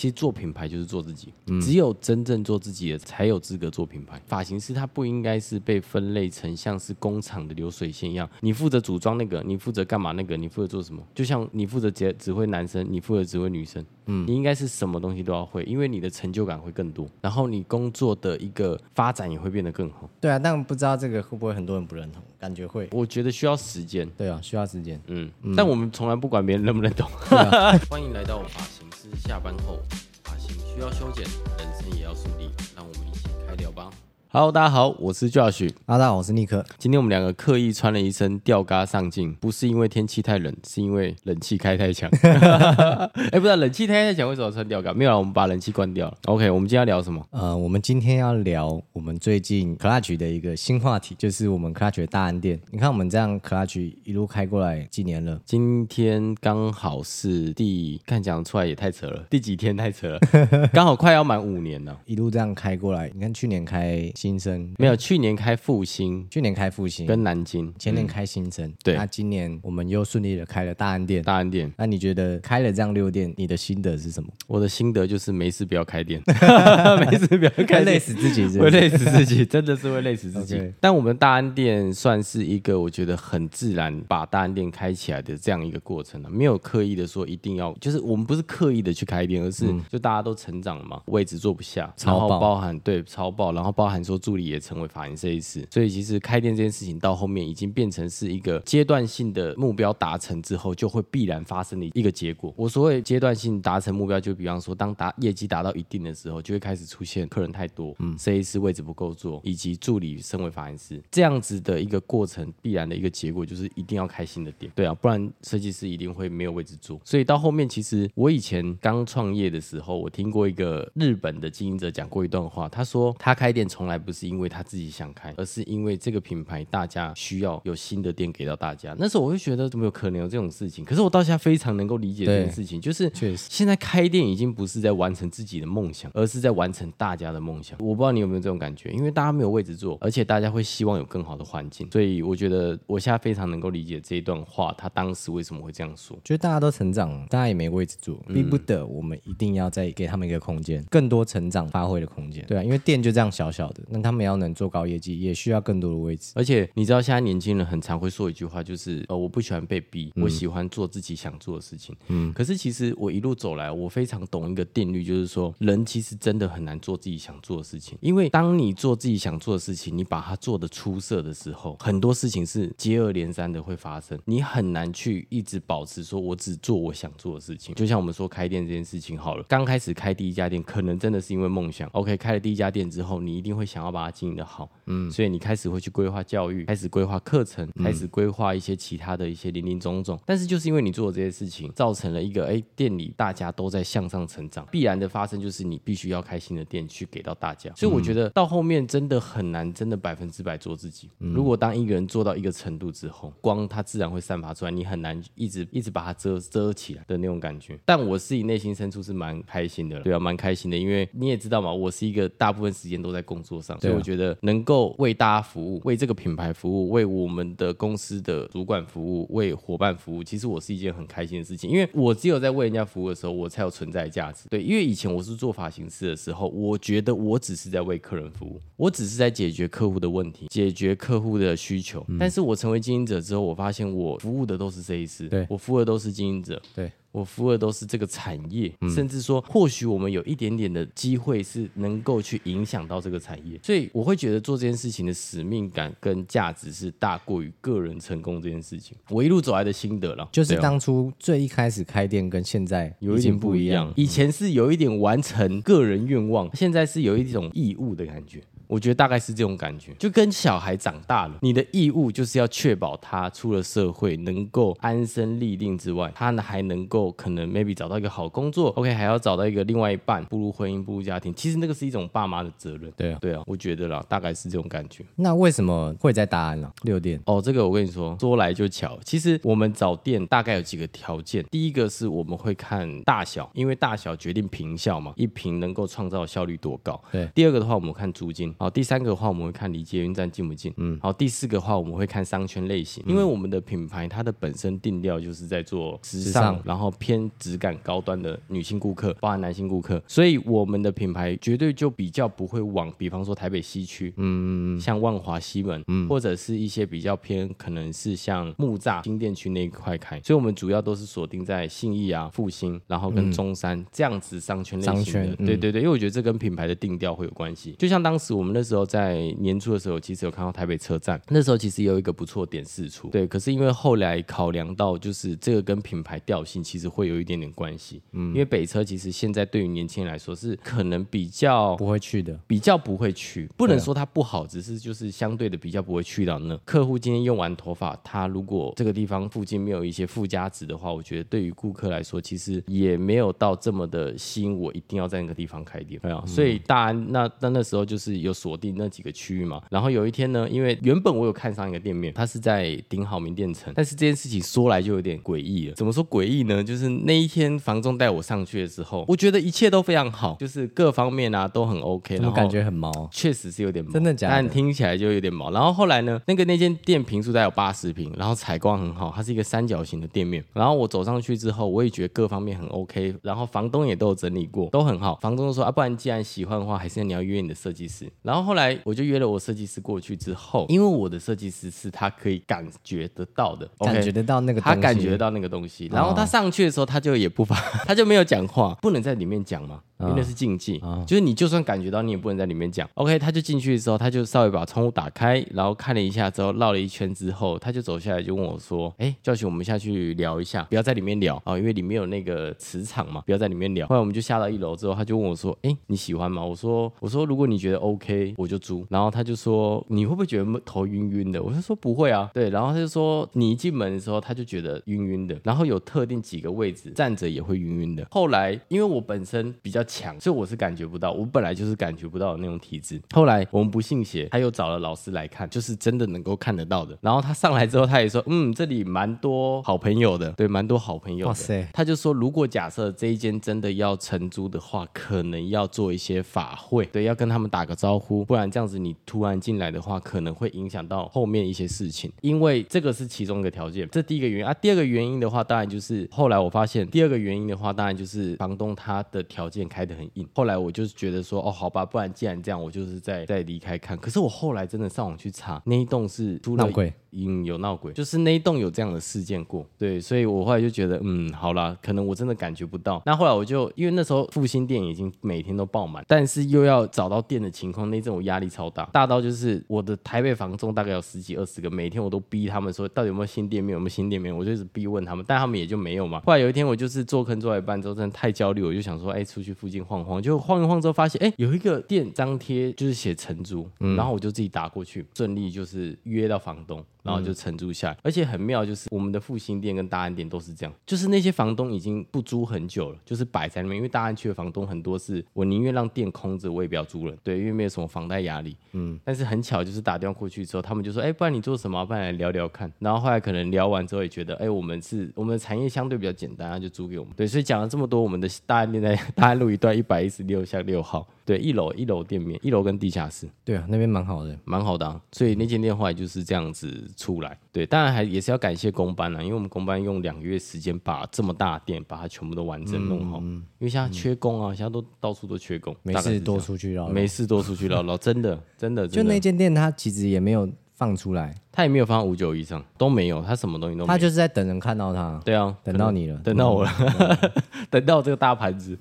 其实做品牌就是做自己，嗯、只有真正做自己的才有资格做品牌。发型师他不应该是被分类成像是工厂的流水线一样，你负责组装那个，你负责干嘛那个，你负责做什么？就像你负责指指挥男生，你负责指挥女生，嗯，你应该是什么东西都要会，因为你的成就感会更多，然后你工作的一个发展也会变得更好。对啊，但不知道这个会不会很多人不认同？感觉会，我觉得需要时间。对啊，需要时间。嗯，嗯，但我们从来不管别人认不认同。啊、欢迎来到我发型师下班后，发型需要修剪，人生也要梳理，让我们一起开聊吧。Hello，大家好，我是 Josh。大家好，我是尼克。今天我们两个刻意穿了一身吊嘎上镜，不是因为天气太冷，是因为冷气开太强。哎、欸，不是，冷气开太强，为什么穿吊嘎？没有，我们把冷气关掉了。OK，我们今天要聊什么？呃，我们今天要聊我们最近 Clutch 的一个新话题，就是我们 Clutch 的大安店。你看我们这样 Clutch 一路开过来几年了？今天刚好是第，看讲出来也太扯了，第几天太扯了？刚好快要满五年了，一路这样开过来。你看去年开。新生。没有，去年开复兴，去年开复兴。跟南京，前年开新生，对。那今年我们又顺利的开了大安店，大安店。那你觉得开了这样六店，你的心得是什么？我的心得就是没事不要开店，没事不要开，会累死自己，会累死自己，真的是会累死自己。但我们大安店算是一个我觉得很自然把大安店开起来的这样一个过程了，没有刻意的说一定要，就是我们不是刻意的去开店，而是就大家都成长了嘛，位置坐不下，然后包含对超爆，然后包含说助理也成为。发型设计师，所以其实开店这件事情到后面已经变成是一个阶段性的目标达成之后就会必然发生的一个结果。我所谓阶段性达成目标，就比方说当达业绩达到一定的时候，就会开始出现客人太多，嗯，设计师位置不够坐，以及助理身为发型师这样子的一个过程，必然的一个结果就是一定要开新的店，对啊，不然设计师一定会没有位置坐。所以到后面，其实我以前刚创业的时候，我听过一个日本的经营者讲过一段话，他说他开店从来不是因为他自己。想开，而是因为这个品牌大家需要有新的店给到大家。那时候我会觉得怎么有可能有这种事情？可是我到现在非常能够理解这件事情，就是确实现在开店已经不是在完成自己的梦想，而是在完成大家的梦想。我不知道你有没有这种感觉，因为大家没有位置坐，而且大家会希望有更好的环境。所以我觉得我现在非常能够理解这一段话，他当时为什么会这样说？觉得大家都成长了，大家也没位置坐，逼不得我们一定要再给他们一个空间，更多成长发挥的空间。对啊，因为店就这样小小的，那他们要能做高业绩，也需要更多的位置。而且你知道，现在年轻人很常会说一句话，就是呃，我不喜欢被逼，我喜欢做自己想做的事情。嗯，可是其实我一路走来，我非常懂一个定律，就是说，人其实真的很难做自己想做的事情。因为当你做自己想做的事情，你把它做得出色的时候，很多事情是接二连三的会发生。你很难去一直保持说我只做我想做的事情。就像我们说开店这件事情好了，刚开始开第一家店，可能真的是因为梦想。OK，开了第一家店之后，你一定会想要把它经营的好。嗯，所以你开始会去规划教育，开始规划课程，开始规划一些其他的一些林林总总。但是就是因为你做的这些事情，造成了一个哎，店里大家都在向上成长，必然的发生就是你必须要开新的店去给到大家。所以我觉得到后面真的很难，真的百分之百做自己。如果当一个人做到一个程度之后，光它自然会散发出来，你很难一直一直把它遮遮起来的那种感觉。但我自己内心深处是蛮开心的，对啊，蛮开心的，因为你也知道嘛，我是一个大部分时间都在工作上，所以我觉得能够为大家服务，为这个品牌服务，为我们的公司的主管服务，为伙伴服务，其实我是一件很开心的事情。因为我只有在为人家服务的时候，我才有存在价值。对，因为以前我是做发型师的时候，我觉得我只是在为客人服务，我只是在解决客户的问题，解决客户的需求。嗯。但是我成为经营者之后，我发现我服务的都是设计师，对，我服务的都是经营者，对。我服务的都是这个产业，嗯、甚至说，或许我们有一点点的机会是能够去影响到这个产业，所以我会觉得做这件事情的使命感跟价值是大过于个人成功这件事情。我一路走来的心得了，就是当初最一开始开店跟现在有一点不一样，以前是有一点完成个人愿望，现在是有一种义务的感觉。我觉得大概是这种感觉，就跟小孩长大了，你的义务就是要确保他出了社会能够安身立命之外，他呢还能够可能 maybe 找到一个好工作，OK，还要找到一个另外一半，步入婚姻，步入家庭。其实那个是一种爸妈的责任。对啊，对啊，我觉得啦，大概是这种感觉。那为什么会在大安呢？六店？哦，这个我跟你说，说来就巧。其实我们找店大概有几个条件，第一个是我们会看大小，因为大小决定坪效嘛，一坪能够创造效率多高。对。第二个的话，我们看租金。好，第三个的话我们会看离捷运站近不近。嗯，好，第四个的话我们会看商圈类型，因为我们的品牌它的本身定调就是在做时尚，然后偏质感高端的女性顾客，包含男性顾客，所以我们的品牌绝对就比较不会往，比方说台北西区，嗯，像万华西门，嗯，或者是一些比较偏可能是像木栅新店区那一块开，所以我们主要都是锁定在信义啊、复兴，然后跟中山这样子商圈类型的，商圈，对对对，因为我觉得这跟品牌的定调会有关系。就像当时我们那时候在年初的时候，其实有看到台北车站，那时候其实有一个不错点试出，对，可是因为后来考量到就是这个跟品牌调性其实会有一点点关系，嗯，因为北车其实现在对于年轻人来说是可能比较不会去的，比较不会去，不能说它不好，只是就是相对的比较不会去到那。客户今天用完头发，他如果这个地方附近没有一些附加值的话，我觉得对于顾客来说，其实也没有到这么的吸引我，一定要在那个地方开店，对啊，所以大安那那那时候就是有锁定那几个区域嘛。然后有一天呢，因为原本我有看上一个店面，它是在顶好名店城，但是这件事情说来就有点诡异了。怎么说诡异呢？就是那一天房仲带我上去的时候，我觉得一切都非常好，就是各方面啊都很 OK，然后感觉很毛，确实是有点毛，真的假的？但听起来就有点毛。然后后来呢，那个那间店平数大概有八十平，然后采光很好，它是一个三角形的店面。然后我走上去之后，我也觉得各方面很 OK，然后房东也都有整理过，都很好。房东说啊，不然既然喜欢的话，还是你要约你的设计师。然后后来我就约了我设计师过去之后，因为我的设计师是他可以感觉得到的，感觉得到那个东西，他感觉得到那个东西。然后他上去的时候，他就也不发，他就没有讲话，不能在里面讲嘛。因为那是禁忌，哦、就是你就算感觉到，你也不能在里面讲。OK，他就进去的时候，他就稍微把窗户打开，然后看了一下之后，绕了一圈之后，他就走下来就问我说：“哎，Josh，我们下去聊一下，不要在里面聊啊、哦，因为里面有那个磁场嘛，不要在里面聊。”后来我们就下到一楼之后，他就问我说：“哎，你喜欢吗？”我说：“我说如果你觉得 OK，我就租。”然后他就说：“你会不会觉得头晕晕的？”我就说：“不会啊。”对，然后他就说：“你一进门的时候，他就觉得晕晕的，然后有特定几个位置站着也会晕晕的。”后来因为我本身比较强，所以我是感。感觉不到，我本来就是感觉不到的那种体质。后来我们不信邪，他又找了老师来看，就是真的能够看得到的。然后他上来之后，他也说，嗯，这里蛮多好朋友的，对，蛮多好朋友的。哇塞！他就说，如果假设这一间真的要承租的话，可能要做一些法会，对，要跟他们打个招呼，不然这样子你突然进来的话，可能会影响到后面一些事情。因为这个是其中一个条件，这第一个原因啊。第二个原因的话，当然就是后来我发现，第二个原因的话，当然就是房东他的条件开得很硬。后来。我就是觉得说，哦，好吧，不然既然这样，我就是再再离开看。可是我后来真的上网去查，那一栋是出了。嗯，有闹鬼，就是那一栋有这样的事件过，对，所以我后来就觉得，嗯，好啦，可能我真的感觉不到。那后来我就因为那时候复兴店已经每天都爆满，但是又要找到店的情况，那阵我压力超大，大到就是我的台北房中大概有十几二十个，每天我都逼他们说到底有没有新店面，有没有新店面，我就一直逼问他们，但他们也就没有嘛。后来有一天我就是做坑做一半之后，真的太焦虑，我就想说，哎，出去附近晃晃，就晃一晃之后发现，哎，有一个店张贴就是写承租，嗯，然后我就自己打过去，顺利就是约到房东。然后就承租下来，而且很妙，就是我们的复兴店跟大安店都是这样，就是那些房东已经不租很久了，就是摆在那边，因为大安区的房东很多是，我宁愿让店空着，我也不要租了，对，因为没有什么房贷压力，嗯，但是很巧，就是打电话过去之后，他们就说，哎，不然你做什么？不然来聊聊看。然后后来可能聊完之后也觉得，哎，我们是我们的产业相对比较简单，就租给我们，对，所以讲了这么多，我们的大安店在 大安路一段一百一十六巷六号。对，一楼一楼店面，一楼跟地下室。对啊，那边蛮好的，蛮好的啊。所以那间店后来就是这样子出来。对，当然还也是要感谢工班啊，因为我们工班用两个月时间把这么大的店把它全部都完整弄好。嗯，因为现在缺工啊，嗯、现在都到处都缺工，没事多出去绕绕，没事多出去绕绕，真的真的。真的就那间店，它其实也没有。放出来，他也没有放五九以上，都没有，他什么东西都没有。他就是在等人看到他。对啊，等到你了，等到我了，等到这个大盘子。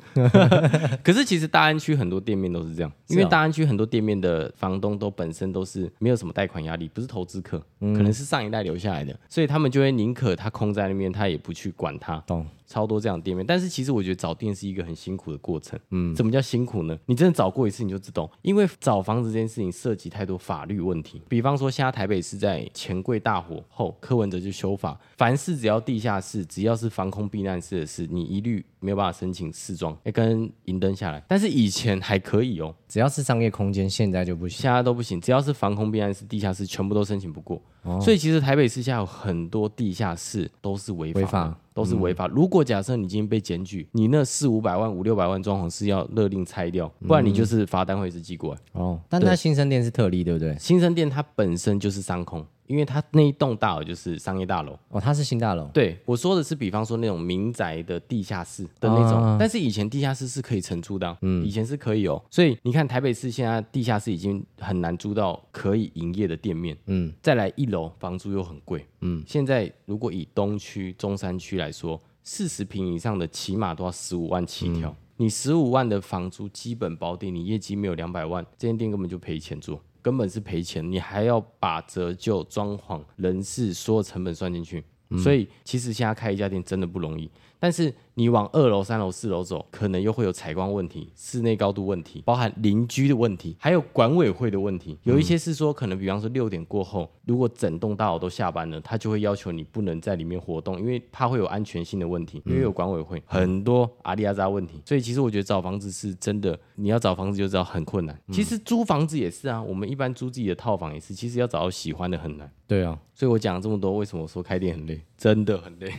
可是其实大安区很多店面都是这样，因为大安区很多店面的房东都本身都是没有什么贷款压力，不是投资客，可能是上一代留下来的，所以他们就会宁可他空在那边，他也不去管他。懂。超多这样的店面，但是其实我觉得找店是一个很辛苦的过程。嗯，怎么叫辛苦呢？你真的找过一次你就知道，因为找房子这件事情涉及太多法律问题。比方说，现在台北市在钱柜大火后，柯文哲就修法，凡是只要地下室，只要是防空避难室的事，你一律没有办法申请试装，哎，跟银灯下来。但是以前还可以哦，只要是商业空间，现在就不行，现在都不行。只要是防空避难室、地下室，全部都申请不过。哦、所以其实台北市下有很多地下室都是违法，法都是违法。嗯、如果假设你今天被检举，你那四五百万、五六百万装潢是要勒令拆掉，不然你就是罚单会是寄过来。哦，但那新生店是特例，对不对？新生店它本身就是商空。因为它那一栋大楼就是商业大楼哦，它是新大楼。对，我说的是，比方说那种民宅的地下室的那种，哦、但是以前地下室是可以承租的，嗯，以前是可以哦。所以你看台北市现在地下室已经很难租到可以营业的店面，嗯，再来一楼房租又很贵，嗯，现在如果以东区、中山区来说，四十平以上的起码都要十五万起跳，嗯、你十五万的房租基本保底，你业绩没有两百万，这间店根本就赔钱做。根本是赔钱，你还要把折旧、装潢、人事所有成本算进去，所以其实现在开一家店真的不容易。但是你往二楼、三楼、四楼走，可能又会有采光问题、室内高度问题，包含邻居的问题，还有管委会的问题。有一些是说，可能比方说六点过后，如果整栋大楼都下班了，他就会要求你不能在里面活动，因为怕会有安全性的问题，因为有管委会，很多阿里阿扎问题。所以其实我觉得找房子是真的，你要找房子就知道很困难。其实租房子也是啊，我们一般租自己的套房也是，其实要找到喜欢的很难。对啊，所以我讲了这么多，为什么我说开店很累？真的很累，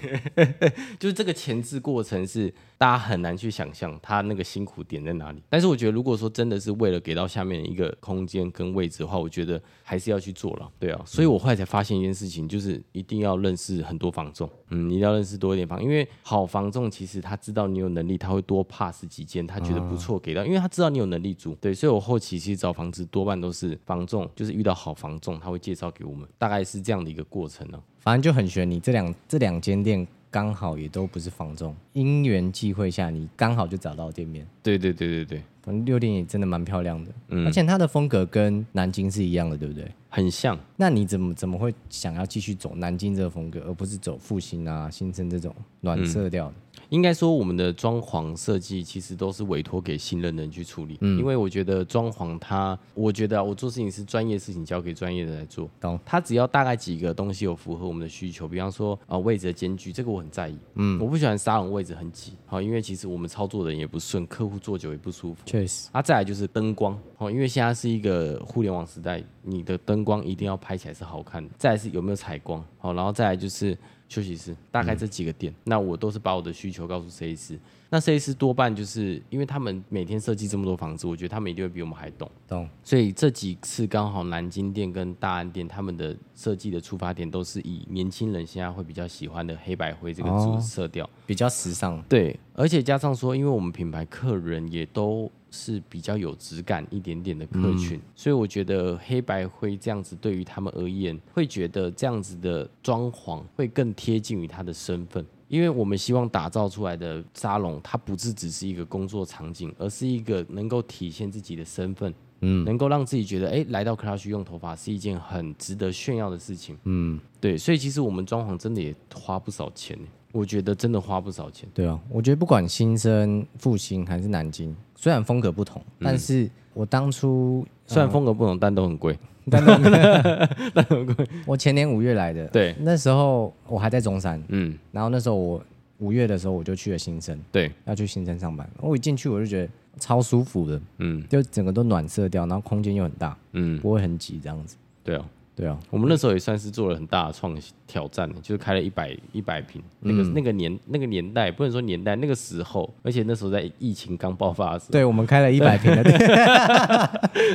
就是这个前置过程是大家很难去想象他那个辛苦点在哪里。但是我觉得，如果说真的是为了给到下面一个空间跟位置的话，我觉得还是要去做了。对啊，所以我后来才发现一件事情，就是一定要认识很多房仲，嗯，你一定要认识多一点房，因为好房仲其实他知道你有能力，他会多 pass 几间，他觉得不错给到，因为他知道你有能力租。对，所以我后期其实找房子多半都是房仲，就是遇到好房仲，他会介绍给我们，大概是这样的一个过程呢。反正就很悬，你这两这两间店刚好也都不是房仲，因缘际会下，你刚好就找到店面。对对对对对，反正六店也真的蛮漂亮的，嗯，而且它的风格跟南京是一样的，对不对？很像。那你怎么怎么会想要继续走南京这个风格，而不是走复兴啊、新生这种暖色调应该说，我们的装潢设计其实都是委托给信任的人去处理。嗯，因为我觉得装潢它，我觉得、啊、我做事情是专业事情，交给专业的来做。懂？他只要大概几个东西有符合我们的需求，比方说啊、呃、位置的间距，这个我很在意。嗯，我不喜欢沙龙位置很挤。好，因为其实我们操作的人也不顺，客户坐久也不舒服。确实。啊，再来就是灯光。哦，因为现在是一个互联网时代，你的灯光一定要拍起来是好看的。再来是有没有采光。好，然后再来就是。休息室大概这几个点，那我都是把我的需求告诉设计师。那设计师多半就是因为他们每天设计这么多房子，我觉得他们一定会比我们还懂。懂。所以这几次刚好南京店跟大安店他们的设计的出发点都是以年轻人现在会比较喜欢的黑白灰这个主色调，哦，比较时尚。对，而且加上说，因为我们品牌客人也都。是比较有质感一点点的客群，嗯、所以我觉得黑白灰这样子对于他们而言，会觉得这样子的装潢会更贴近于他的身份，因为我们希望打造出来的沙龙，它不是只是一个工作场景，而是一个能够体现自己的身份，嗯，能够让自己觉得，哎、欸，来到 Clutch 用头发是一件很值得炫耀的事情，嗯，对，所以其实我们装潢真的也花不少钱。我觉得真的花不少钱。对啊，我觉得不管新生、复兴还是南京，虽然风格不同，嗯、但是我当初虽然风格不同，但都很贵，但都很贵。我前年五月来的，对，那时候我还在中山，嗯，然后那时候我五月的时候我就去了新生，对，要去新生上班。我一进去我就觉得超舒服的，嗯，就整个都暖色调，然后空间又很大，嗯，不会很挤这样子。对啊。对啊，我们那时候也算是做了很大的创新挑战，就是开了一百一百平，那个、嗯、那个年那个年代不能说年代，那个时候，而且那时候在疫情刚爆发的时候，对，我们开了一百 平的店，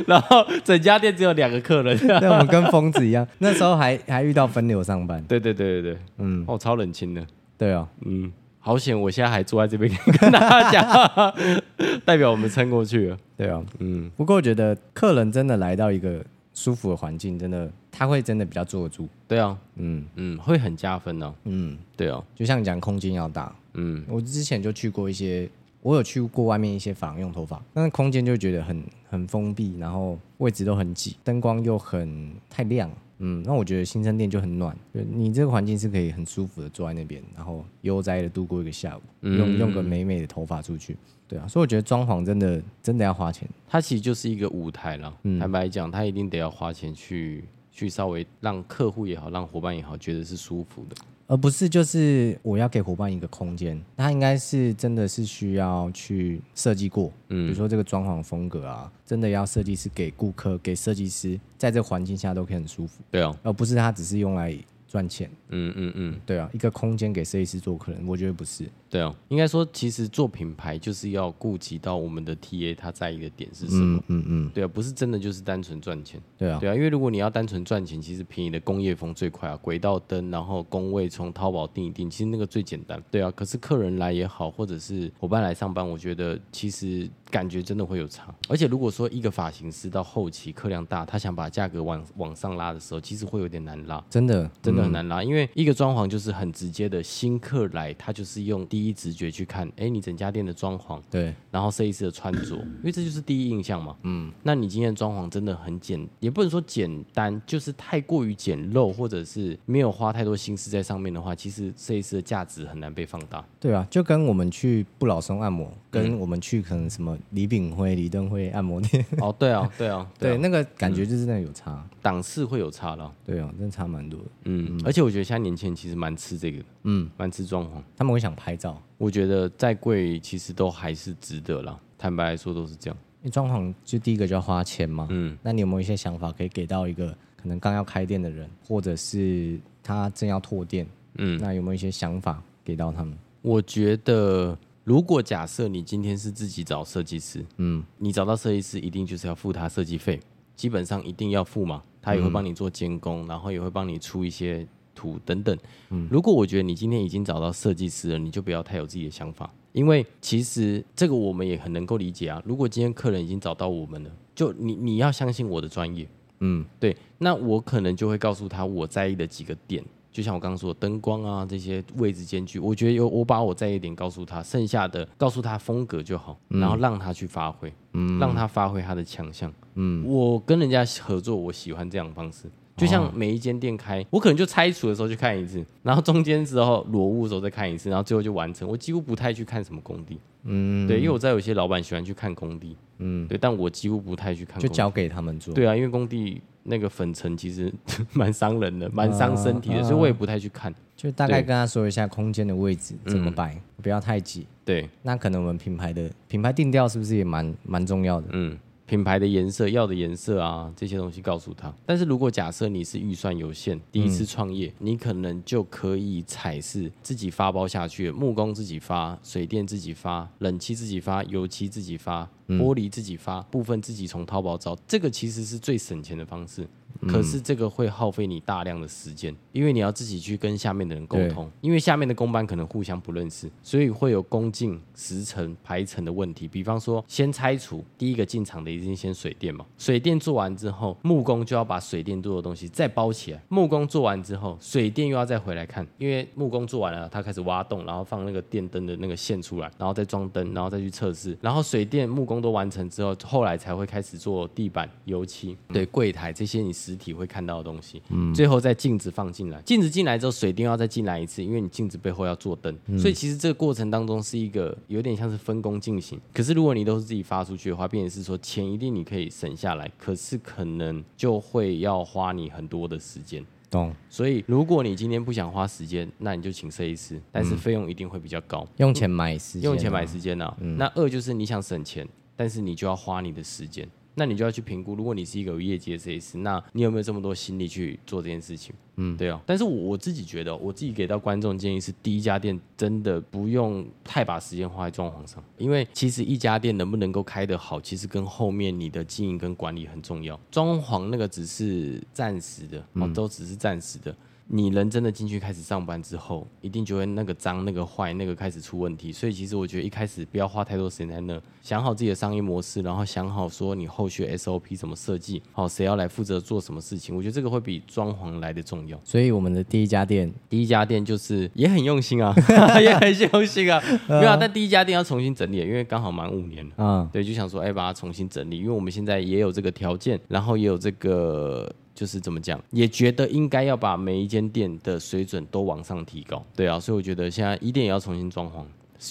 然后整家店只有两个客人，对，我们跟疯子一样，那时候还还遇到分流上班，对对对对对，嗯，哦，超冷清的，对啊，嗯，好险，我现在还坐在这边跟大家讲，代表我们撑过去了，对啊，嗯，不过我觉得客人真的来到一个舒服的环境，真的。他会真的比较坐得住，对啊，嗯。嗯，会很加分呢、啊，嗯，对啊，就像你讲空间要大，嗯，我之前就去过一些，我有去过外面一些房用头发，但是空间就觉得很很封闭，然后位置都很挤，灯光又很太亮，嗯，那我觉得新生店就很暖，就你这个环境是可以很舒服的坐在那边，然后悠哉的度过一个下午，嗯、用用个美美的头发出去。对啊，所以我觉得装潢真的真的要花钱，它其实就是一个舞台了，嗯、坦白讲，它一定得要花钱去。去稍微让客户也好，让伙伴也好，觉得是舒服的。而不是就是我要给伙伴一个空间，他应该是真的是需要去设计过，嗯，比如说这个装潢风格啊，真的要设计师给顾客、给设计师，在这个环境下都可以很舒服，对啊，而不是他只是用来赚钱，嗯嗯嗯，对啊，一个空间给设计师做客人，我觉得不是。对啊，应该说，其实做品牌就是要顾及到我们的 TA 他在意的点是什么，嗯嗯，嗯，对啊，不是真的就是单纯赚钱，对啊，对啊，因为如果你要单纯赚钱，其实便宜的工业风最快啊，轨道灯，然后工位从淘宝订一订，其实那个最简单，对啊，可是客人来也好，或者是伙伴来上班，我觉得其实感觉真的会有差，而且如果说一个发型师到后期客量大，他想把价格往往上拉的时候，其实会有点难拉，真的真的很难拉，嗯、因为一个装潢就是很直接的，新客来他就是用第一直觉去看。哎，你整家店的装潢，对，然后设计师的穿着，因为这就是第一印象嘛。嗯，那你今天的装潢真的很简，也不能说简单，就是太过于简陋，或者是没有花太多心思在上面的话，其实设计师的价值很难被放大。对啊，就跟我们去不老松按摩，跟我们去可能什么李炳辉、李登辉按摩店。哦，对啊，对啊，对，啊对，那个感觉就是那有差，档次会有差了。对啊，真的差蛮多的。嗯，嗯，而且我觉得现在年轻人其实蛮吃这个的，嗯，蛮吃装潢，他们会想拍照。我觉得再贵，其实都还是值得啦。坦白来说，都是这样。你装潢就第一个就要花钱嘛。嗯。那你有没有一些想法可以给到一个可能刚要开店的人，或者是他正要拓店？嗯。那有没有一些想法给到他们？我觉得，如果假设你今天是自己找设计师，嗯，你找到设计师一定就是要付他设计费，基本上一定要付嘛。他也会帮你做监工，嗯、然后也会帮你出一些。图等等，嗯，如果我觉得你今天已经找到设计师了，你就不要太有自己的想法，因为其实这个我们也很能够理解啊。如果今天客人已经找到我们了，就你你要相信我的专业，嗯，对，那我可能就会告诉他我在意的几个点，就像我刚刚说的灯光啊这些位置间距，我觉得有我把我在意点告诉他，剩下的告诉他风格就好，然后让他去发挥，嗯，让他发挥他的强项，嗯，我跟人家合作，我喜欢这样的方式。就像每一间店开，我可能就拆除的时候去看一次，然后中间之后裸物的时候再看一次，然后最后就完成。我几乎不太去看什么工地，嗯，对，因为我知道有些老板喜欢去看工地，嗯，对，但我几乎不太去看工地，就交给他们做。对啊，因为工地那个粉尘其实 蛮伤人的，蛮伤身体的，所以我也不太去看。就大概跟他说一下空间的位置怎么摆，不要太挤。对，那可能我们品牌的品牌定调是不是也蛮蛮重要的？嗯。品牌的颜色，要的颜色啊，这些东西告诉他。但是如果假设你是预算有限，第一次创业，你可能就可以彩饰自己发包下去，木工自己发，水电自己发，冷气自己发，油漆自己发，玻璃自己发，部分自己从淘宝找，这个其实是最省钱的方式。可是这个会耗费你大量的时间，因为你要自己去跟下面的人沟通，因为下面的工班可能互相不认识，所以会有工进时程排程的问题。比方说，先拆除第一个进场的一定先水电嘛，水电做完之后，木工就要把水电做的东西再包起来。木工做完之后，水电又要再回来看，因为木工做完了，他开始挖洞，然后放那个电灯的那个线出来，然后再装灯，然后再去测试。然后水电木工都完成之后，后来才会开始做地板、油漆、对柜台这些你。实体会看到的东西，嗯，最后再镜子放进来，镜子进来之后，水电要再进来一次，因为你镜子背后要做灯，嗯、所以其实这个过程当中是一个有点像是分工进行。可是如果你都是自己发出去的话，变成是说钱一定你可以省下来，可是可能就会要花你很多的时间。懂。所以如果你今天不想花时间，那你就请设计师，但是费用一定会比较高。用钱买时间，用钱买时间呢？嗯、那二就是你想省钱，但是你就要花你的时间。那你就要去评估，如果你是一个有业绩的设计师，那你有没有这么多心力去做这件事情？嗯，对哦。但是我自己觉得，我自己给到观众建议是，第一家店真的不用太把时间花在装潢上，因为其实一家店能不能够开得好，其实跟后面你的经营跟管理很重要。装潢那个只是暂时的，哦，都只是暂时的。你人真的进去开始上班之后，一定就会那个脏、那个坏、那个开始出问题。所以其实我觉得一开始不要花太多时间在那，想好自己的商业模式，然后想好说你后续 SOP 怎么设计，好谁要来负责做什么事情。我觉得这个会比装潢来的重要。所以我们的第一家店，第一家店就是也很用心啊，也很用心啊。没有啊，但第一家店要重新整理，因为刚好满五年了。嗯，对，就想说哎，把它重新整理，因为我们现在也有这个条件，然后也有这个。就是怎么讲，也觉得应该要把每一间店的水准都往上提高。对啊，所以我觉得现在一店也要重新装潢，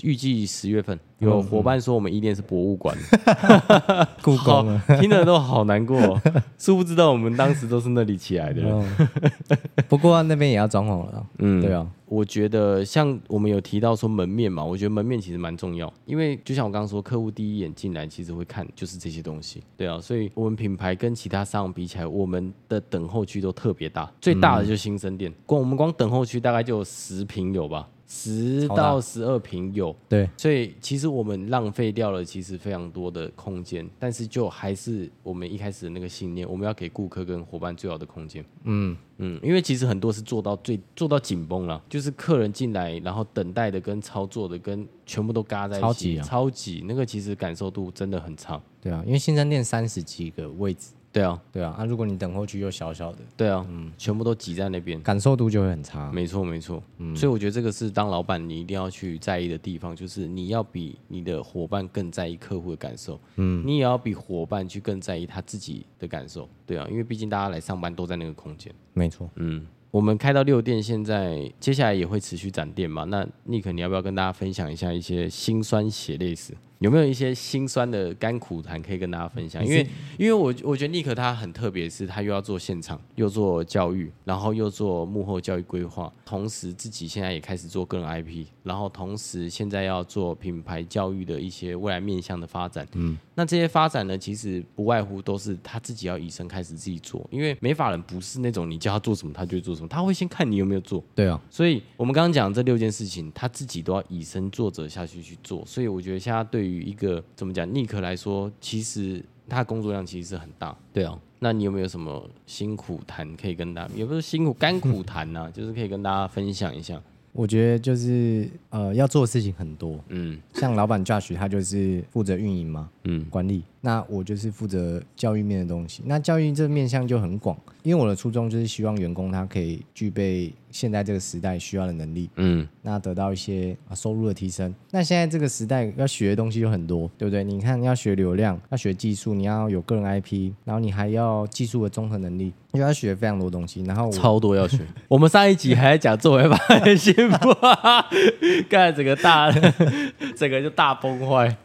预计十月份。有伙伴说我们一店是博物馆，故宫，听得都好难过，哦，殊不知道我们当时都是那里起来的。不过那边也要装潢了，嗯，对啊。我觉得像我们有提到说门面嘛，我觉得门面其实蛮重要，因为就像我刚刚说，客户第一眼进来其实会看就是这些东西，对啊，所以我们品牌跟其他商比起来，我们的等候区都特别大，最大的就是新生店，光我们光等候区大概就有十平有吧。十到十二平有，对，所以其实我们浪费掉了其实非常多的空间，但是就还是我们一开始的那个信念，我们要给顾客跟伙伴最好的空间。嗯嗯，因为其实很多是做到最做到紧绷了，就是客人进来，然后等待的跟操作的跟全部都嘎在一起，超级啊，超挤，那个其实感受度真的很差。对啊，因为新生店三十几个位置。对啊，对啊，啊，如果你等候区又小小的，对啊，嗯，全部都挤在那边，感受度就会很差。没错，没错，嗯，所以我觉得这个是当老板你一定要去在意的地方，就是你要比你的伙伴更在意客户的感受，嗯，你也要比伙伴去更在意他自己的感受，对啊，因为毕竟大家来上班都在那个空间。没错，嗯，我们开到六店，现在接下来也会持续展店嘛？那 Nick，你要不要跟大家分享一下一些辛酸血泪史？有没有一些心酸的甘苦谈可以跟大家分享？因为，因为我我觉得尼克他很特别，是他又要做现场，又做教育，然后又做幕后教育规划，同时自己现在也开始做个人 IP，然后同时现在要做品牌教育的一些未来面向的发展。嗯，那这些发展呢，其实不外乎都是他自己要以身开始自己做，因为美法人不是那种你叫他做什么他就做什么，他会先看你有没有做。对啊，所以我们刚刚讲这六件事情，他自己都要以身作则下去去做。所以我觉得现在对于于一个怎么讲，尼克来说，其实他工作量其实是很大。对啊，那你有没有什么辛苦谈可以跟大家，也不是辛苦甘苦谈呐、啊，就是可以跟大家分享一下。我觉得就是呃，要做的事情很多。嗯，像老板 Josh 他就是负责运营嘛，嗯，管理。那我就是负责教育面的东西。那教育这面向就很广，因为我的初衷就是希望员工他可以具备现在这个时代需要的能力，嗯，那得到一些收入的提升。那现在这个时代要学的东西就很多，对不对？你看要学流量，要学技术，你要有个人 IP，然后你还要技术的综合能力，你要学非常多东西。然后超多要学。我们上一集还在讲做美发很幸福，干整个大，整个就大崩坏。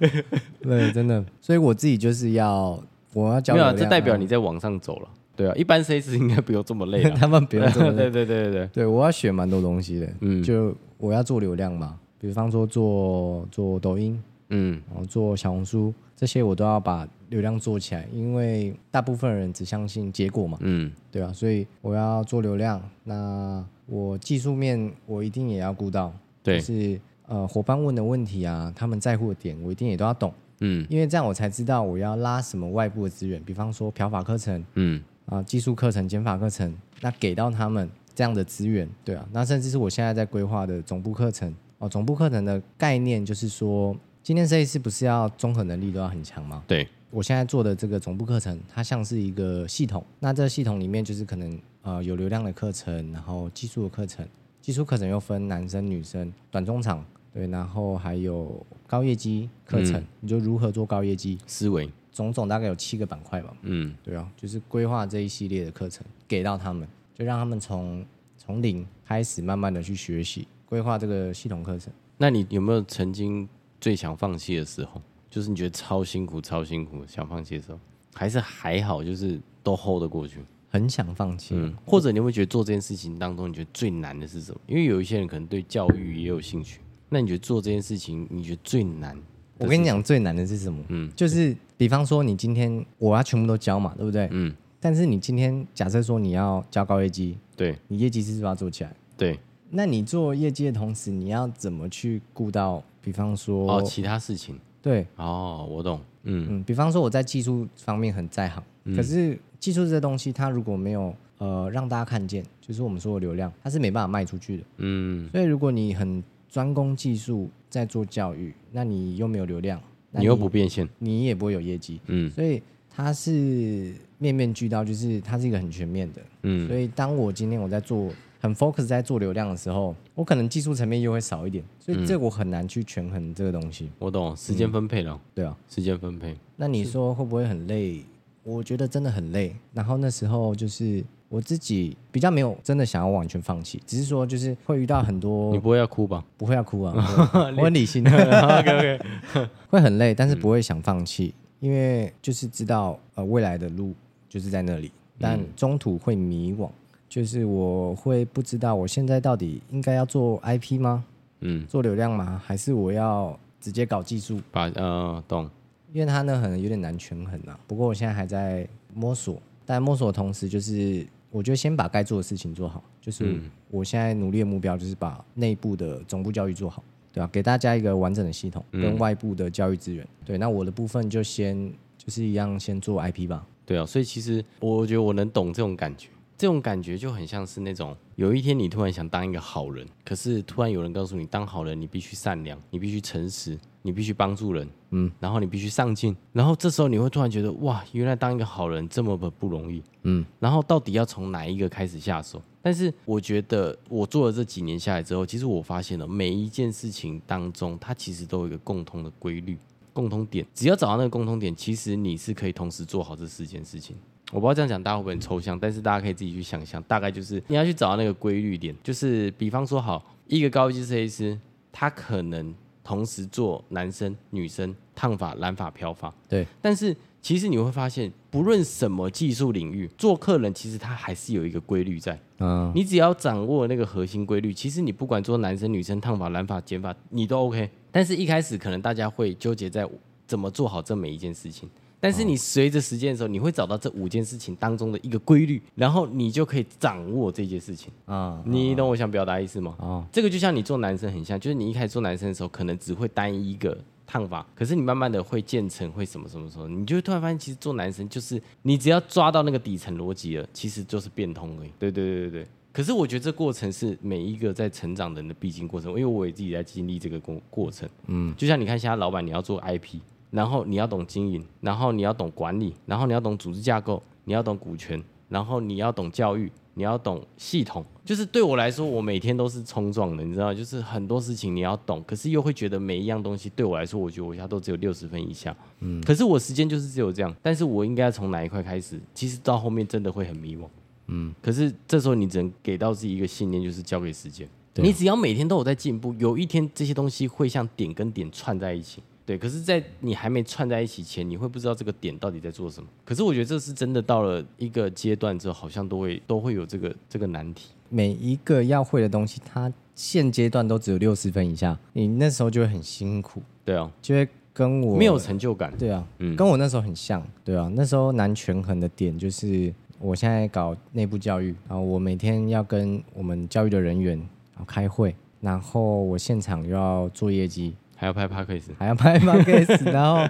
对，真的。所以我自己就是要，我要教。没有，这代表你在往上走了。对啊，一般 C 四应该不用这么累，他们不用这么累。对对对对对，对我要学蛮多东西的。嗯，就我要做流量嘛，比方说做做抖音，嗯，然后做小红书，这些我都要把流量做起来，因为大部分人只相信结果嘛。嗯，对啊，所以我要做流量，那我技术面我一定也要顾到。对，就是呃伙伴问的问题啊，他们在乎的点，我一定也都要懂。嗯，因为这样我才知道我要拉什么外部的资源，比方说漂法课程，嗯啊技术课程、减法课程，那给到他们这样的资源，对啊，那甚至是我现在在规划的总部课程哦，总部课程的概念就是说，今天设计师不是要综合能力都要很强吗？对，我现在做的这个总部课程，它像是一个系统，那这个系统里面就是可能呃有流量的课程，然后技术的课程，技术课程又分男生女生，短中长。对，然后还有高业绩课程，嗯、你就如何做高业绩思维，总总大概有七个板块吧。嗯，对啊，就是规划这一系列的课程给到他们，就让他们从从零开始，慢慢的去学习规划这个系统课程。那你有没有曾经最想放弃的时候？就是你觉得超辛苦、超辛苦，想放弃的时候，还是还好，就是都 hold 得过去？很想放弃，嗯，或者你会觉得做这件事情当中，你觉得最难的是什么？因为有一些人可能对教育也有兴趣。那你觉得做这件事情，你觉得最难？我跟你讲，最难的是什么？嗯，就是比方说，你今天我要全部都教嘛，对不对？嗯。但是你今天假设说你要教高业绩，对，你业绩是不是要做起来？对。那你做业绩的同时，你要怎么去顾到？比方说哦，其他事情。对。哦，我懂。嗯嗯。比方说我在技术方面很在行，嗯、可是技术这东西，它如果没有呃让大家看见，就是我们说的流量，它是没办法卖出去的。嗯。所以如果你很专攻技术在做教育，那你又没有流量，你，你又不变现，你也不会有业绩。嗯，所以它是面面俱到，就是它是一个很全面的。嗯，所以当我今天我在做很 focus 在做流量的时候，我可能技术层面又会少一点，所以这我很难去权衡这个东西。我懂，时间分配了。嗯，对啊，时间分配。那你说会不会很累？我觉得真的很累。然后那时候就是。我自己比较没有真的想要完全放弃，只是说就是会遇到很多。你不会要哭吧？不会要哭啊，我很理性的。OK OK，会很累，但是不会想放弃，嗯、因为就是知道呃未来的路就是在那里，但中途会迷惘，就是我会不知道我现在到底应该要做 IP 吗？嗯，做流量吗？还是我要直接搞技术？把呃懂，因为它呢可能有点难权衡啊。不过我现在还在摸索，但摸索的同时，就是我觉得先把该做的事情做好。就是我现在努力的目标，就是把内部的总部教育做好，对吧、啊？给大家一个完整的系统，跟外部的教育资源。对，那我的部分就先就是一样，先做 IP 吧。对啊，所以其实我觉得我能懂这种感觉。这种感觉就很像是那种，有一天你突然想当一个好人，可是突然有人告诉你，当好人你必须善良，你必须诚实，你必须帮助人，嗯，然后你必须上进，然后这时候你会突然觉得，哇，原来当一个好人这么的不容易，嗯，然后到底要从哪一个开始下手？但是我觉得我做了这几年下来之后，其实我发现了每一件事情当中，它其实都有一个共通的规律、共通点，只要找到那个共通点，其实你是可以同时做好这四件事情。我不知道这样讲大家会不会很抽象，但是大家可以自己去想象，大概就是你要去找到那个规律点，就是比方说，好，一个高级设计师，他可能同时做男生、女生、烫发、染发、漂发，对。但是其实你会发现，不论什么技术领域，做客人其实他还是有一个规律在。嗯。你只要掌握那个核心规律，其实你不管做男生、女生、烫发、染发、剪发，你都 OK。但是一开始可能大家会纠结在怎么做好这每一件事情。但是你随着时间的时候，你会找到这五件事情当中的一个规律，然后你就可以掌握这件事情啊。你懂我想表达意思吗？啊，这个就像你做男生很像，就是你一开始做男生的时候，可能只会单一一个烫法，可是你慢慢的会渐成，会什么什么什么，你就会突然发现，其实做男生就是你只要抓到那个底层逻辑了，其实就是变通而已。对对对对对。可是我觉得这过程是每一个在成长的人的必经过程，因为我也自己在经历这个过过程。嗯，就像你看现在老板，你要做 IP。然后你要懂经营，然后你要懂管理，然后你要懂组织架构，你要懂股权，然后你要懂教育，你要懂系统。就是对我来说，我每天都是冲撞的，你知道，就是很多事情你要懂，可是又会觉得每一样东西对我来说，我觉得我现在都只有六十分以下。嗯，可是我时间就是只有这样，但是我应该从哪一块开始？其实到后面真的会很迷惘。嗯，可是这时候你只能给到自己一个信念，就是交给时间。对你只要每天都有在进步，有一天这些东西会像点跟点串在一起。对，可是，在你还没串在一起前，你会不知道这个点到底在做什么。可是，我觉得这是真的，到了一个阶段之后，好像都会都会有这个这个难题。每一个要会的东西，它现阶段都只有六十分以下，你那时候就会很辛苦。对啊，就会跟我没有成就感。对啊，嗯，跟我那时候很像。对啊，那时候难权衡的点就是，我现在搞内部教育，然后我每天要跟我们教育的人员然后开会，然后我现场又要做业绩。还要拍 podcast，还要拍 podcast，然后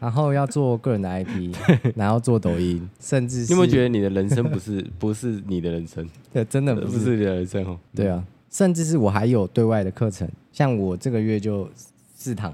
然后要做个人的 IP，然后做抖音，甚至是你有没有觉得你的人生不是 不是你的人生？对，真的不是，不是你的人生哦。对啊，甚至是我还有对外的课程，像我这个月就四堂，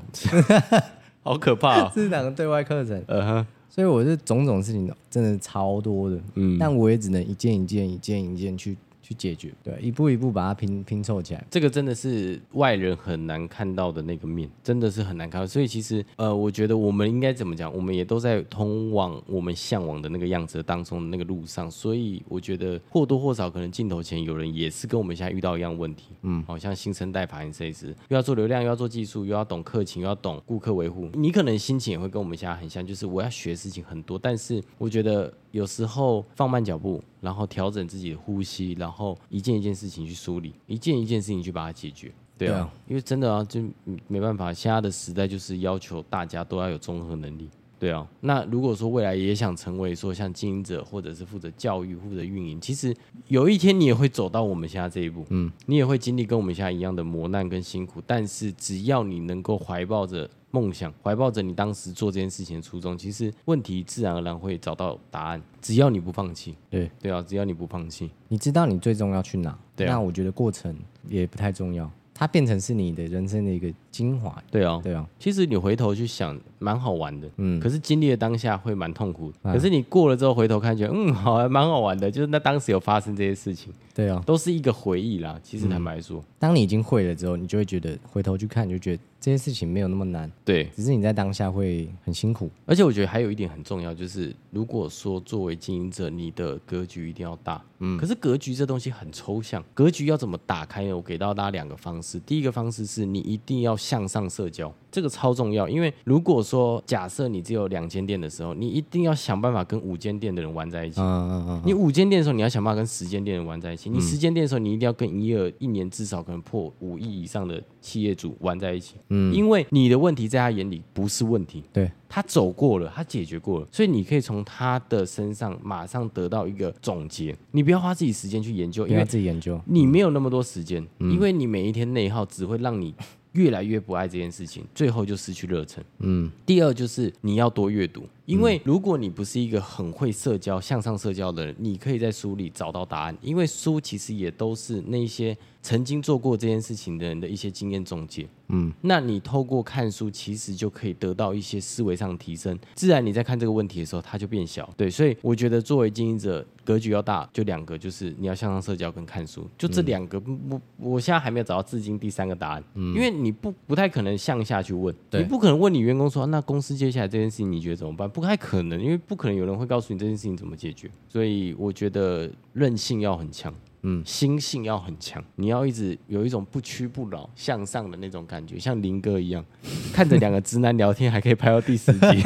好可怕，哦四堂对外课程。嗯哼，所以我是种种事情真的超多的，嗯，但我也只能一件一件、一件一件去。去解决，对，一步一步把它拼拼凑起来，这个真的是外人很难看到的那个面，真的是很难看到。所以其实，呃，我觉得我们应该怎么讲？我们也都在通往我们向往的那个样子当中的那个路上。所以我觉得或多或少，可能镜头前有人也是跟我们现在遇到一样问题，嗯，好像新生代发型设计师又要做流量，又要做技术，又要懂客情，又要懂顾客维护。你可能心情也会跟我们现在很像，就是我要学事情很多，但是我觉得。有时候放慢脚步，然后调整自己的呼吸，然后一件一件事情去梳理，一件一件事情去把它解决。对啊，对啊，因为真的啊，就没办法，现在的时代就是要求大家都要有综合能力。对啊，那如果说未来也想成为说像经营者，或者是负责教育、负责运营，其实有一天你也会走到我们现在这一步，嗯，你也会经历跟我们现在一样的磨难跟辛苦。但是只要你能够怀抱着梦想，怀抱着你当时做这件事情的初衷，其实问题自然而然会找到答案。只要你不放弃，对对啊，只要你不放弃，你知道你最终要去哪，对啊，那我觉得过程也不太重要。它变成是你的人生的一个精华，对哦，对哦。其实你回头去想，蛮好玩的，嗯。可是经历了当下会蛮痛苦，可是你过了之后回头看，觉得嗯，好，还蛮好玩的。就是那当时有发生这些事情，对哦，都是一个回忆啦。其实坦白说，当你已经会了之后，你就会觉得回头去看，你就觉得。这些事情没有那么难，对，只是你在当下会很辛苦。而且我觉得还有一点很重要，就是如果说作为经营者，你的格局一定要大。嗯，可是格局这东西很抽象，格局要怎么打开呢？我给到大家两个方式。第一个方式是你一定要向上社交，这个超重要，因为如果说假设你只有两间店的时候，你一定要想办法跟五间店的人玩在一起。嗯嗯嗯。你五间店的时候，你要想办法跟十间店的人玩在一起。你十间店的时候，你一定要跟营业额一年至少可能破五亿以上的企业主玩在一起。嗯。因为你的问题在他眼里不是问题。对。他走过了，他解决过了，所以你可以从他的身上马上得到一个总结。你不要花自己时间去研究，因为自己研究，你没有那么多时间，嗯、因为你每一天内耗只会让你越来越不爱这件事情，最后就失去热忱。嗯。第二就是你要多阅读，因为如果你不是一个很会社交、向上社交的人，你可以在书里找到答案，因为书其实也都是那些。曾经做过这件事情的人的一些经验总结，嗯，那你透过看书，其实就可以得到一些思维上的提升，自然你在看这个问题的时候，它就变小。对，所以我觉得作为经营者，格局要大，就两个，就是你要向上社交跟看书，就这两个。不、嗯，我现在还没有找到至今第三个答案，嗯，因为你不不太可能向下去问，对你不可能问你员工说，那公司接下来这件事情你觉得怎么办？不太可能，因为不可能有人会告诉你这件事情怎么解决。所以我觉得韧性要很强。嗯，心性要很强，你要一直有一种不屈不挠向上的那种感觉，像林哥一样，看着两个直男聊天还可以拍到第十集，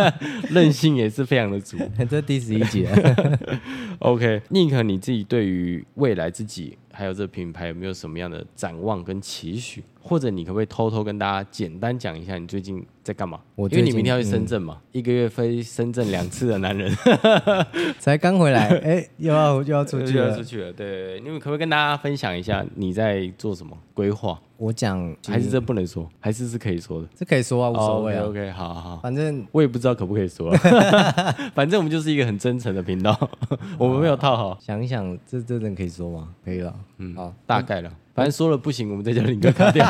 韧性也是非常的足。这第十一集，OK，Nick，你自己对于未来自己还有这个品牌有没有什么样的展望跟期许？或者你可不可以偷偷跟大家简单讲一下你最近在干嘛？我因为你明天要去深圳嘛，嗯、一个月飞深圳两次的男人，才刚回来，哎、欸，又要又要出去了，要出去了。对，你们可不可以跟大家分享一下你在做什么规划？我讲还是这不能说，还是是可以说的，这可以说啊，无所谓、啊。Oh, OK，好好好，反正我也不知道可不可以说，反正我们就是一个很真诚的频道，我们没有套好。想一想，这这人可以说吗？可以了，嗯，好，大概了。反正说了不行，我们再叫林哥卡掉。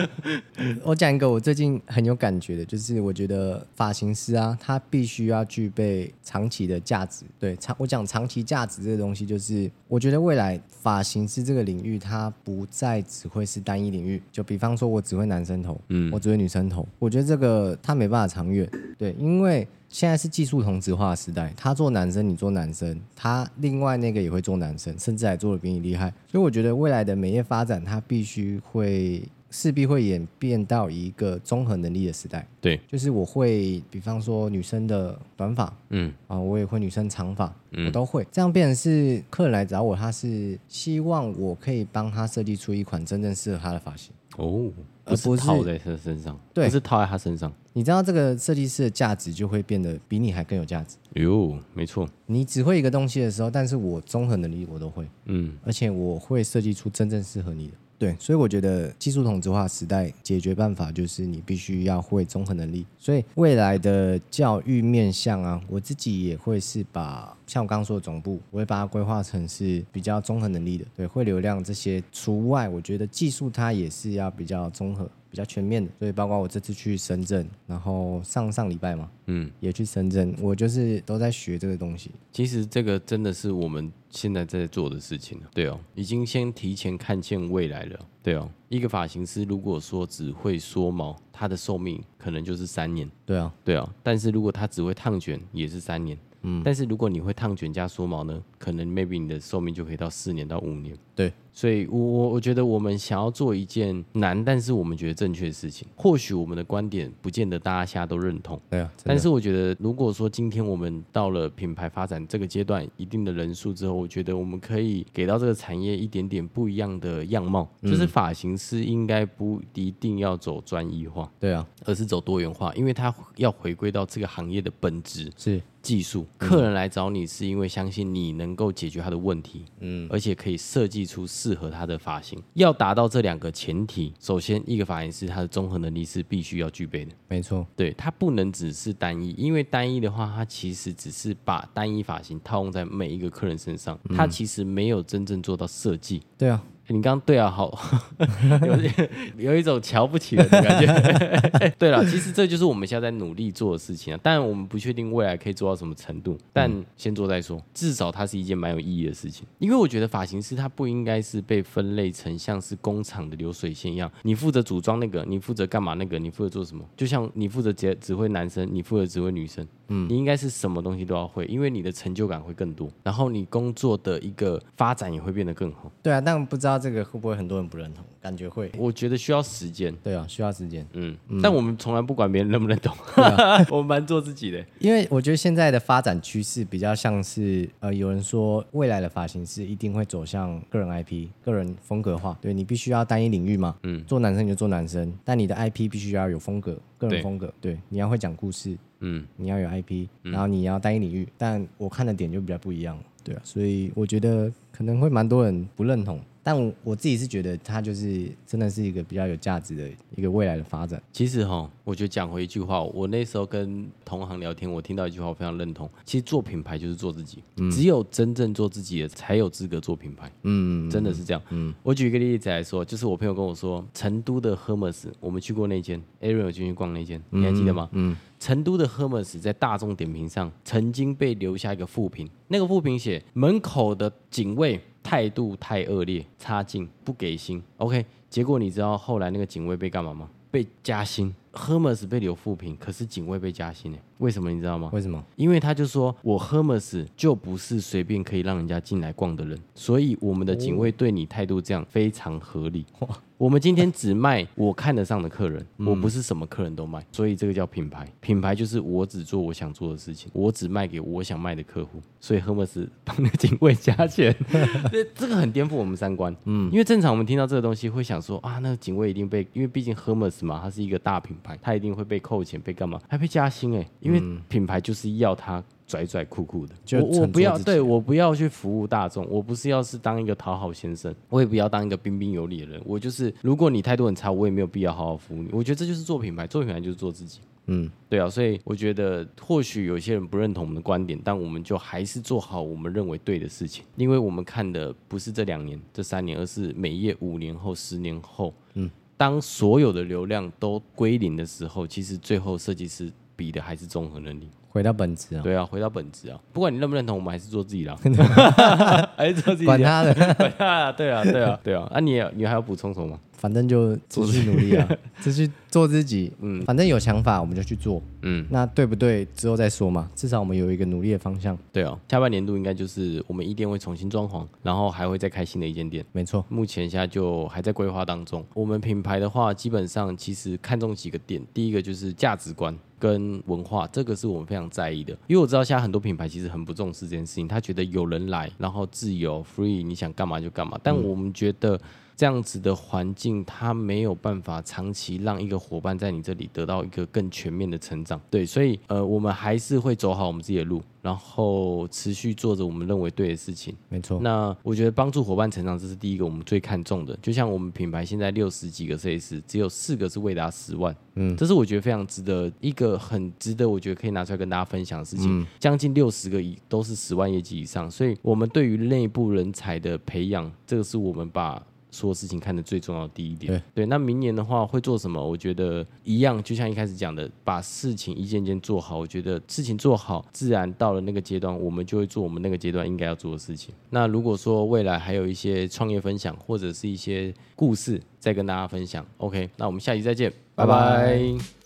我讲一个我最近很有感觉的，就是我觉得发型师啊，他必须要具备长期的价值。对，长我讲长期价值这个东西，就是我觉得未来发型师这个领域，它不再只会是单一领域。就比方说，我只会男生头，嗯，我只会女生头，我觉得这个它没办法长远。对，因为。现在是技术同质化的时代，他做男生，你做男生，他另外那个也会做男生，甚至还做的比你厉害。所以我觉得未来的美业发展，它必须会势必会演变到一个综合能力的时代。对，就是我会，比方说女生的短发，嗯啊，我也会女生长发，嗯，我都会。这样变成是客人来找我，他是希望我可以帮他设计出一款真正适合他的发型。哦。而不是套在他身上，对，不是套在他身上。你知道这个设计师的价值就会变得比你还更有价值。哟，没错。你只会一个东西的时候，但是我综合能力我都会，嗯，而且我会设计出真正适合你的。对，所以我觉得技术同质化时代解决办法就是你必须要会综合能力。所以未来的教育面向啊，我自己也会是把像我刚刚说的总部，我会把它规划成是比较综合能力的。对，会流量这些除外，我觉得技术它也是要比较综合。比较全面的，所以包括我这次去深圳，然后上上礼拜嘛，嗯，也去深圳，我就是都在学这个东西。其实这个真的是我们现在在做的事情了，对哦，已经先提前看见未来了，对哦。一个发型师如果说只会缩毛，他的寿命可能就是三年，对啊，对啊。但是如果他只会烫卷，也是三年。嗯，但是如果你会烫卷加缩毛呢，可能 maybe 你的寿命就可以到四年到五年。对，所以我我我觉得我们想要做一件难，但是我们觉得正确的事情，或许我们的观点不见得大家现在都认同。对啊，但是我觉得如果说今天我们到了品牌发展这个阶段一定的人数之后，我觉得我们可以给到这个产业一点点不一样的样貌，嗯、就是发型师应该不一定要走专一化，对啊，而是走多元化，因为他要回归到这个行业的本质是。技术，客人来找你是因为相信你能够解决他的问题，嗯，而且可以设计出适合他的发型。要达到这两个前提，首先一个发型师他的综合能力是必须要具备的，没错，对，他不能只是单一，因为单一的话，他其实只是把单一发型套用在每一个客人身上，他其实没有真正做到设计。对啊。你刚刚对啊，好，有有一种瞧不起人的感觉。对了，其实这就是我们现在在努力做的事情啊。但，我们不确定未来可以做到什么程度，但先做再说。至少它是一件蛮有意义的事情。因为我觉得发型师他不应该是被分类成像是工厂的流水线一样，你负责组装那个，你负责干嘛那个，你负责做什么？就像你负责指指挥男生，你负责指挥女生。嗯，你应该是什么东西都要会，因为你的成就感会更多，然后你工作的一个发展也会变得更好。对啊，但不知道。道这个会不会很多人不认同，感觉会。我觉得需要时间。对啊，需要时间。嗯，嗯，但我们从来不管别人认不认同，啊、我们蛮做自己的。因为我觉得现在的发展趋势比较像是，呃，有人说未来的发型师一定会走向个人 IP、个人风格化。对，你必须要单一领域嘛。嗯。做男生你就做男生，但你的 IP 必须要有风格，个人风格。对，对，你要会讲故事。嗯。你要有 IP，然后你要单一领域，但我看的点就比较不一样。对啊，所以我觉得可能会蛮多人不认同。但我我自己是觉得，它就是真的是一个比较有价值的一个未来的发展。其实哈，我觉得讲回一句话，我那时候跟同行聊天，我听到一句话，我非常认同。其实做品牌就是做自己，嗯、只有真正做自己的，才有资格做品牌。嗯，真的是这样。嗯，我举一个例子来说，就是我朋友跟我说，成都的 Hermes，我们去过那间，Aaron 有进去逛那间，你还记得吗？嗯。嗯成都的 Hermes 在大众点评上曾经被留下一个负评，那个负评写门口的警卫态度太恶劣，差劲，不给薪。OK，结果你知道后来那个警卫被干嘛吗？被加薪。Hermes 被留负评，可是警卫被加薪呢？为什么你知道吗？为什么？因为他就说我 Hermes 就不是随便可以让人家进来逛的人，所以我们的警卫对你态度这样非常合理。哦我们今天只卖我看得上的客人，我不是什么客人都卖，所以这个叫品牌。品牌就是我只做我想做的事情，我只卖给我想卖的客户。所以 Hermes 帮那个警卫加钱，这 这个很颠覆我们三观。嗯，因为正常我们听到这个东西会想说啊，那个警卫一定被，因为毕竟 Hermes 嘛，它是一个大品牌，它一定会被扣钱，被干嘛？还被加薪哎、欸，因为品牌就是要它。拽拽酷酷的，我我不要，对我不要去服务大众，我不是要是当一个讨好先生，我也不要当一个彬彬有礼的人，我就是，如果你态度很差，我也没有必要好好服务你。我觉得这就是做品牌，做品牌就是做自己。嗯，对啊，所以我觉得或许有些人不认同我们的观点，但我们就还是做好我们认为对的事情，因为我们看的不是这两年、这三年，而是每业五年后、十年后。嗯，当所有的流量都归零的时候，其实最后设计师比的还是综合能力。回到本质啊！对啊，回到本质啊！不管你认不认同，我们还是做自己啦，还是做自己，管他的，管他的，对啊，对啊，对啊！那你你还要补充什么？反正就继续努力啊，继续做自己。嗯，反正有想法我们就去做。嗯，那对不对？之后再说嘛。至少我们有一个努力的方向。对啊，下半年度应该就是我们一店会重新装潢，然后还会再开新的一间店。没错，目前现在就还在规划当中。我们品牌的话，基本上其实看中几个点，第一个就是价值观跟文化，这个是我们非常在意的。因为我知道现在很多品牌其实很不重视这件事情，他觉得有人来，然后自由 free，你想干嘛就干嘛。但我们觉得。这样子的环境，它没有办法长期让一个伙伴在你这里得到一个更全面的成长。对，所以呃，我们还是会走好我们自己的路，然后持续做着我们认为对的事情。没错。那我觉得帮助伙伴成长，这是第一个我们最看重的。就像我们品牌现在六十几个设计师，只有四个是未达十万。嗯，这是我觉得非常值得，一个很值得，我觉得可以拿出来跟大家分享的事情。嗯、将近六十个亿都是十万业绩以上，所以我们对于内部人才的培养，这个是我们把。说事情看的最重要的第一点，对，对，那明年的话会做什么？我觉得一样，就像一开始讲的，把事情一件件做好。我觉得事情做好，自然到了那个阶段，我们就会做我们那个阶段应该要做的事情。那如果说未来还有一些创业分享，或者是一些故事，再跟大家分享。OK，那我们下期再见，拜拜。拜拜。